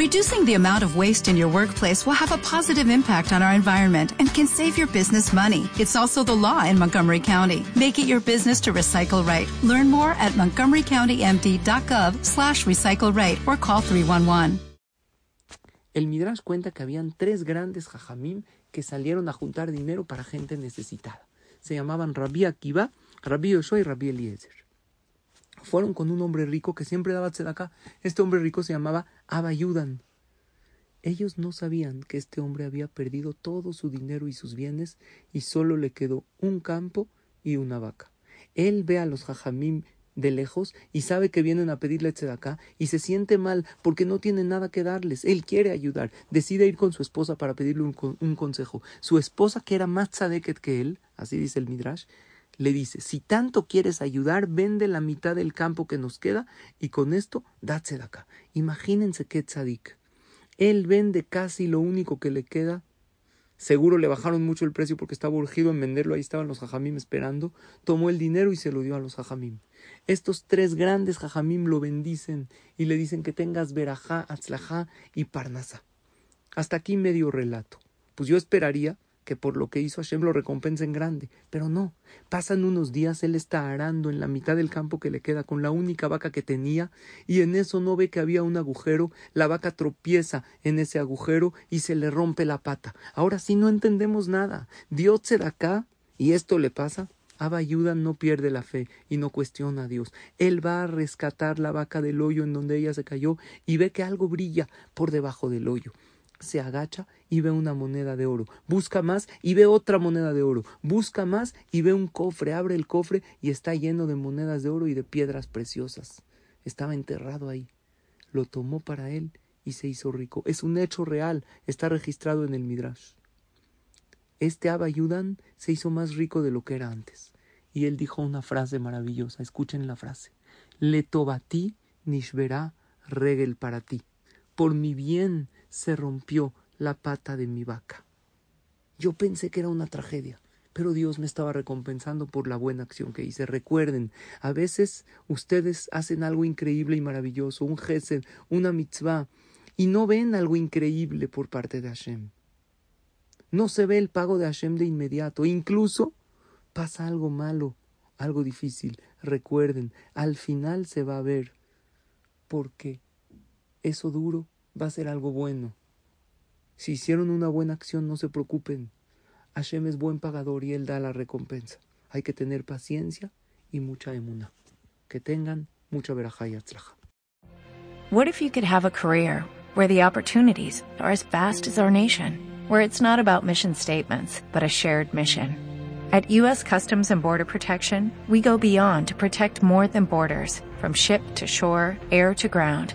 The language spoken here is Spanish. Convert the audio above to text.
Reducing the amount of waste in your workplace will have a positive impact on our environment and can save your business money. It's also the law in Montgomery County. Make it your business to recycle right. Learn more at montgomerycountymd.gov slash recycle right or call 311. El Midrash cuenta que habían tres grandes jajamim que salieron a juntar dinero para gente necesitada. Se llamaban Rabbi Akiva, Rabbi Yoshua y Rabbi Eliezer fueron con un hombre rico que siempre daba acá. Este hombre rico se llamaba Abayudan. Ellos no sabían que este hombre había perdido todo su dinero y sus bienes y solo le quedó un campo y una vaca. Él ve a los jajamim de lejos y sabe que vienen a pedirle acá y se siente mal porque no tiene nada que darles. Él quiere ayudar. Decide ir con su esposa para pedirle un, consejo. Su esposa, que era más tzadeket que él, así dice el Midrash, le dice, si tanto quieres ayudar, vende la mitad del campo que nos queda y con esto de acá. Imagínense qué tzadik. Él vende casi lo único que le queda. Seguro le bajaron mucho el precio porque estaba urgido en venderlo. Ahí estaban los jajamim esperando. Tomó el dinero y se lo dio a los jajamim. Estos tres grandes jajamim lo bendicen y le dicen que tengas verajá, atzlajá y parnasa. Hasta aquí medio relato. Pues yo esperaría que por lo que hizo Hashem lo recompensa en grande. Pero no, pasan unos días, él está arando en la mitad del campo que le queda con la única vaca que tenía, y en eso no ve que había un agujero, la vaca tropieza en ese agujero y se le rompe la pata. Ahora sí no entendemos nada. Dios se da acá, y esto le pasa. Abba ayuda no pierde la fe y no cuestiona a Dios. Él va a rescatar la vaca del hoyo en donde ella se cayó y ve que algo brilla por debajo del hoyo se agacha y ve una moneda de oro. Busca más y ve otra moneda de oro. Busca más y ve un cofre. Abre el cofre y está lleno de monedas de oro y de piedras preciosas. Estaba enterrado ahí. Lo tomó para él y se hizo rico. Es un hecho real. Está registrado en el Midrash. Este Abayudan se hizo más rico de lo que era antes. Y él dijo una frase maravillosa. Escuchen la frase. Le tobati nishverá regel para ti. Por mi bien se rompió la pata de mi vaca. Yo pensé que era una tragedia, pero Dios me estaba recompensando por la buena acción que hice. Recuerden, a veces ustedes hacen algo increíble y maravilloso, un gesed, una mitzvah, y no ven algo increíble por parte de Hashem. No se ve el pago de Hashem de inmediato, incluso pasa algo malo, algo difícil. Recuerden, al final se va a ver, porque eso duro va a ser algo bueno. Si hicieron una buena acción, no se preocupen. Hashem es buen pagador y Él da la recompensa. Hay que tener paciencia y mucha emuna. Que tengan mucha verajá y atzlaja. What if you could have a career where the opportunities are as vast as our nation, where it's not about mission statements, but a shared mission? At U.S. Customs and Border Protection, we go beyond to protect more than borders, from ship to shore, air to ground